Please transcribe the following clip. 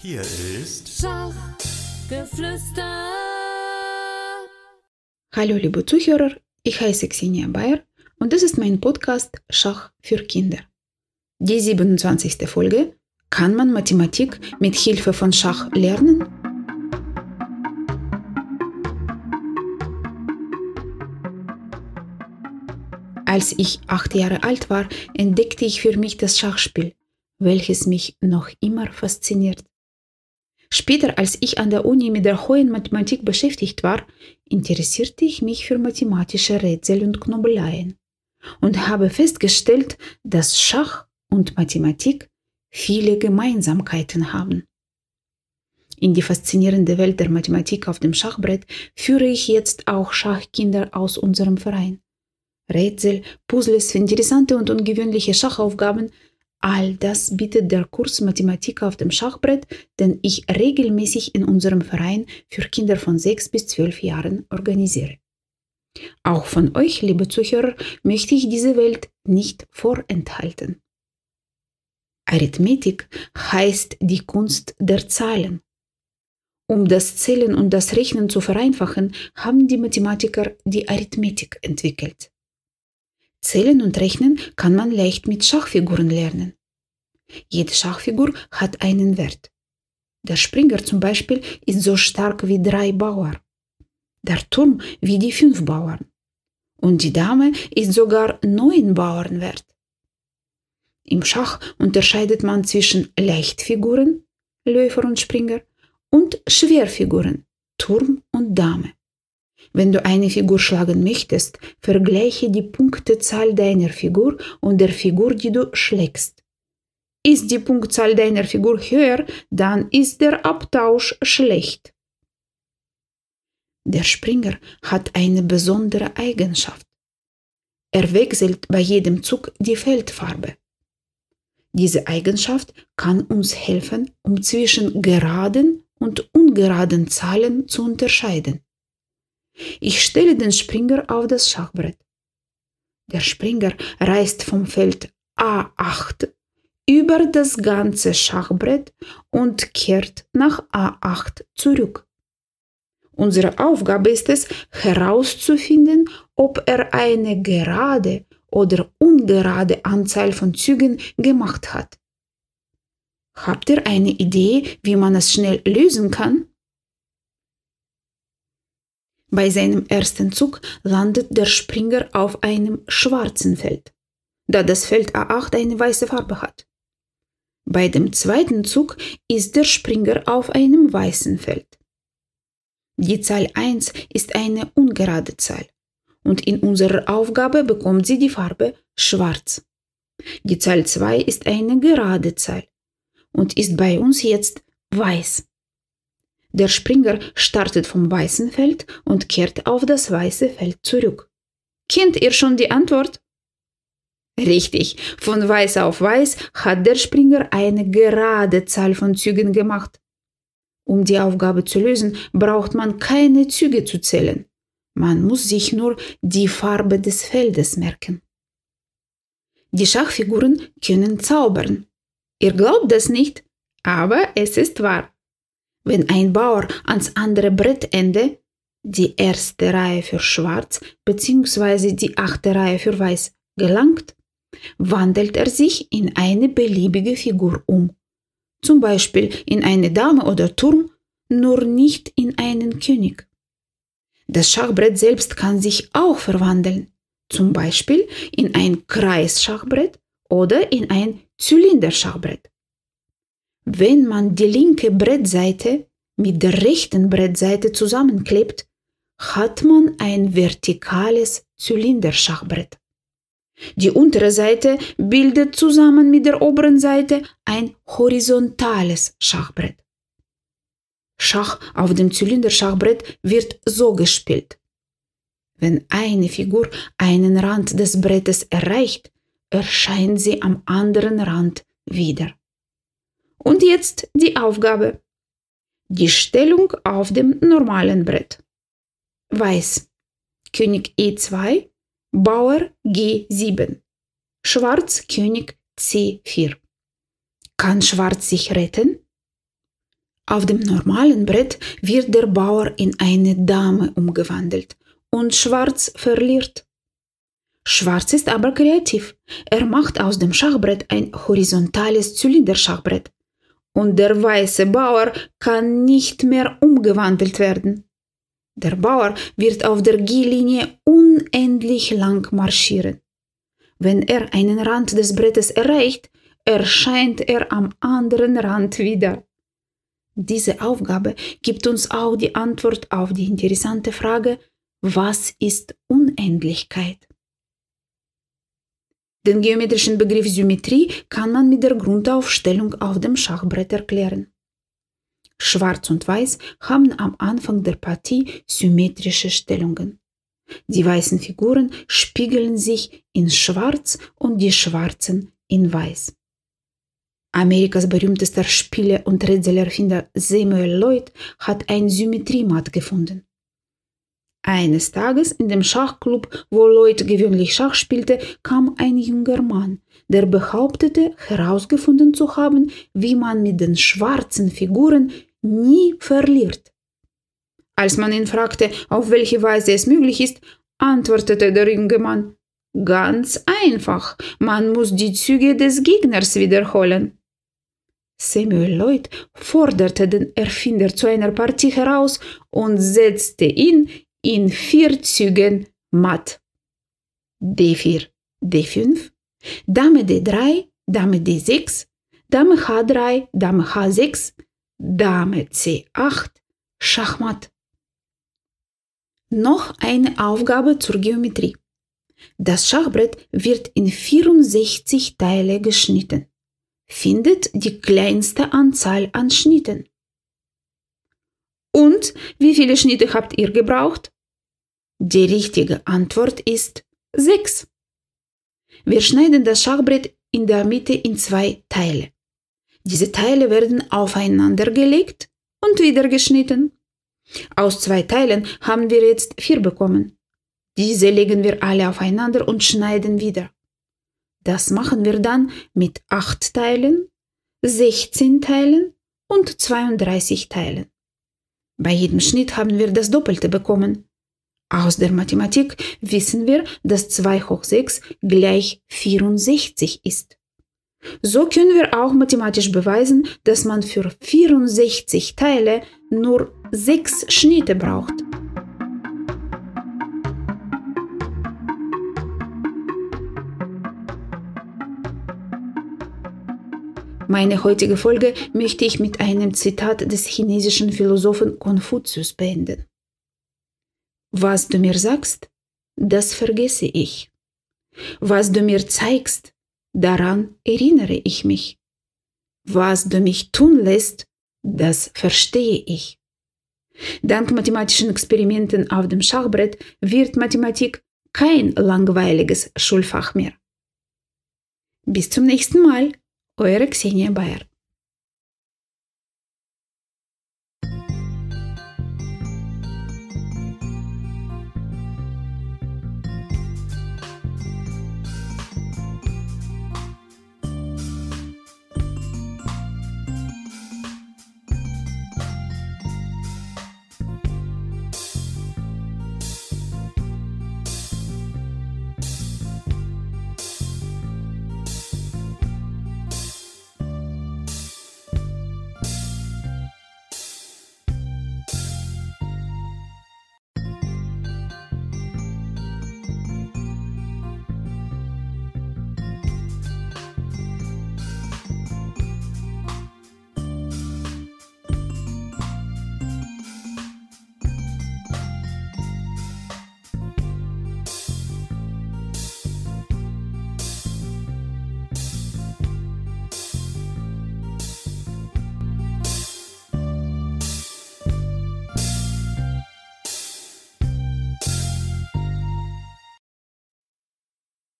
Hier ist Schachgeflüster. Hallo liebe Zuhörer, ich heiße Xenia Bayer und das ist mein Podcast Schach für Kinder. Die 27. Folge Kann man Mathematik mit Hilfe von Schach lernen? Als ich acht Jahre alt war, entdeckte ich für mich das Schachspiel, welches mich noch immer fasziniert. Später, als ich an der Uni mit der hohen Mathematik beschäftigt war, interessierte ich mich für mathematische Rätsel und Knobeleien und habe festgestellt, dass Schach und Mathematik viele Gemeinsamkeiten haben. In die faszinierende Welt der Mathematik auf dem Schachbrett führe ich jetzt auch Schachkinder aus unserem Verein. Rätsel, Puzzles, interessante und ungewöhnliche Schachaufgaben All das bietet der Kurs Mathematik auf dem Schachbrett, den ich regelmäßig in unserem Verein für Kinder von 6 bis 12 Jahren organisiere. Auch von euch, liebe Zuhörer, möchte ich diese Welt nicht vorenthalten. Arithmetik heißt die Kunst der Zahlen. Um das Zählen und das Rechnen zu vereinfachen, haben die Mathematiker die Arithmetik entwickelt. Zählen und Rechnen kann man leicht mit Schachfiguren lernen. Jede Schachfigur hat einen Wert. Der Springer zum Beispiel ist so stark wie drei Bauern. Der Turm wie die fünf Bauern. Und die Dame ist sogar neun Bauern wert. Im Schach unterscheidet man zwischen Leichtfiguren, Läufer und Springer, und Schwerfiguren, Turm und Dame. Wenn du eine Figur schlagen möchtest, vergleiche die Punktezahl deiner Figur und der Figur, die du schlägst. Ist die Punktzahl deiner Figur höher, dann ist der Abtausch schlecht. Der Springer hat eine besondere Eigenschaft. Er wechselt bei jedem Zug die Feldfarbe. Diese Eigenschaft kann uns helfen, um zwischen geraden und ungeraden Zahlen zu unterscheiden. Ich stelle den Springer auf das Schachbrett. Der Springer reist vom Feld A8 über das ganze Schachbrett und kehrt nach A8 zurück. Unsere Aufgabe ist es, herauszufinden, ob er eine gerade oder ungerade Anzahl von Zügen gemacht hat. Habt ihr eine Idee, wie man es schnell lösen kann? Bei seinem ersten Zug landet der Springer auf einem schwarzen Feld, da das Feld A8 eine weiße Farbe hat. Bei dem zweiten Zug ist der Springer auf einem weißen Feld. Die Zahl 1 ist eine ungerade Zahl und in unserer Aufgabe bekommt sie die Farbe schwarz. Die Zahl 2 ist eine gerade Zahl und ist bei uns jetzt weiß. Der Springer startet vom weißen Feld und kehrt auf das weiße Feld zurück. Kennt ihr schon die Antwort? Richtig, von weiß auf weiß hat der Springer eine gerade Zahl von Zügen gemacht. Um die Aufgabe zu lösen, braucht man keine Züge zu zählen. Man muss sich nur die Farbe des Feldes merken. Die Schachfiguren können zaubern. Ihr glaubt das nicht, aber es ist wahr. Wenn ein Bauer ans andere Brettende, die erste Reihe für Schwarz bzw. die achte Reihe für Weiß, gelangt, wandelt er sich in eine beliebige Figur um. Zum Beispiel in eine Dame oder Turm, nur nicht in einen König. Das Schachbrett selbst kann sich auch verwandeln, zum Beispiel in ein Kreisschachbrett oder in ein Zylinderschachbrett. Wenn man die linke Brettseite mit der rechten Brettseite zusammenklebt, hat man ein vertikales Zylinderschachbrett. Die untere Seite bildet zusammen mit der oberen Seite ein horizontales Schachbrett. Schach auf dem Zylinderschachbrett wird so gespielt. Wenn eine Figur einen Rand des Brettes erreicht, erscheint sie am anderen Rand wieder. Und jetzt die Aufgabe. Die Stellung auf dem normalen Brett. Weiß. König E2, Bauer G7. Schwarz König C4. Kann Schwarz sich retten? Auf dem normalen Brett wird der Bauer in eine Dame umgewandelt und Schwarz verliert. Schwarz ist aber kreativ. Er macht aus dem Schachbrett ein horizontales Zylinderschachbrett. Und der weiße Bauer kann nicht mehr umgewandelt werden. Der Bauer wird auf der G-Linie unendlich lang marschieren. Wenn er einen Rand des Brettes erreicht, erscheint er am anderen Rand wieder. Diese Aufgabe gibt uns auch die Antwort auf die interessante Frage, was ist Unendlichkeit? Den geometrischen Begriff Symmetrie kann man mit der Grundaufstellung auf dem Schachbrett erklären. Schwarz und Weiß haben am Anfang der Partie symmetrische Stellungen. Die weißen Figuren spiegeln sich in Schwarz und die Schwarzen in Weiß. Amerikas berühmtester Spieler und Rätselerfinder Samuel Lloyd hat ein Symmetriemat gefunden. Eines Tages in dem Schachclub, wo Lloyd gewöhnlich Schach spielte, kam ein junger Mann, der behauptete, herausgefunden zu haben, wie man mit den schwarzen Figuren nie verliert. Als man ihn fragte, auf welche Weise es möglich ist, antwortete der junge Mann, ganz einfach, man muss die Züge des Gegners wiederholen. Samuel Lloyd forderte den Erfinder zu einer Partie heraus und setzte ihn in vier Zügen matt. D4, D5, Dame D3, Dame D6, Dame H3, Dame H6, Dame C8, Schachmatt. Noch eine Aufgabe zur Geometrie. Das Schachbrett wird in 64 Teile geschnitten findet die kleinste Anzahl an Schnitten. Und wie viele Schnitte habt ihr gebraucht? Die richtige Antwort ist 6. Wir schneiden das Schachbrett in der Mitte in zwei Teile. Diese Teile werden aufeinander gelegt und wieder geschnitten. Aus zwei Teilen haben wir jetzt vier bekommen. Diese legen wir alle aufeinander und schneiden wieder. Das machen wir dann mit 8 Teilen, 16 Teilen und 32 Teilen. Bei jedem Schnitt haben wir das Doppelte bekommen. Aus der Mathematik wissen wir, dass 2 hoch 6 gleich 64 ist. So können wir auch mathematisch beweisen, dass man für 64 Teile nur 6 Schnitte braucht. Meine heutige Folge möchte ich mit einem Zitat des chinesischen Philosophen Konfuzius beenden. Was du mir sagst, das vergesse ich. Was du mir zeigst, daran erinnere ich mich. Was du mich tun lässt, das verstehe ich. Dank mathematischen Experimenten auf dem Schachbrett wird Mathematik kein langweiliges Schulfach mehr. Bis zum nächsten Mal. Eure Xenia Bayer.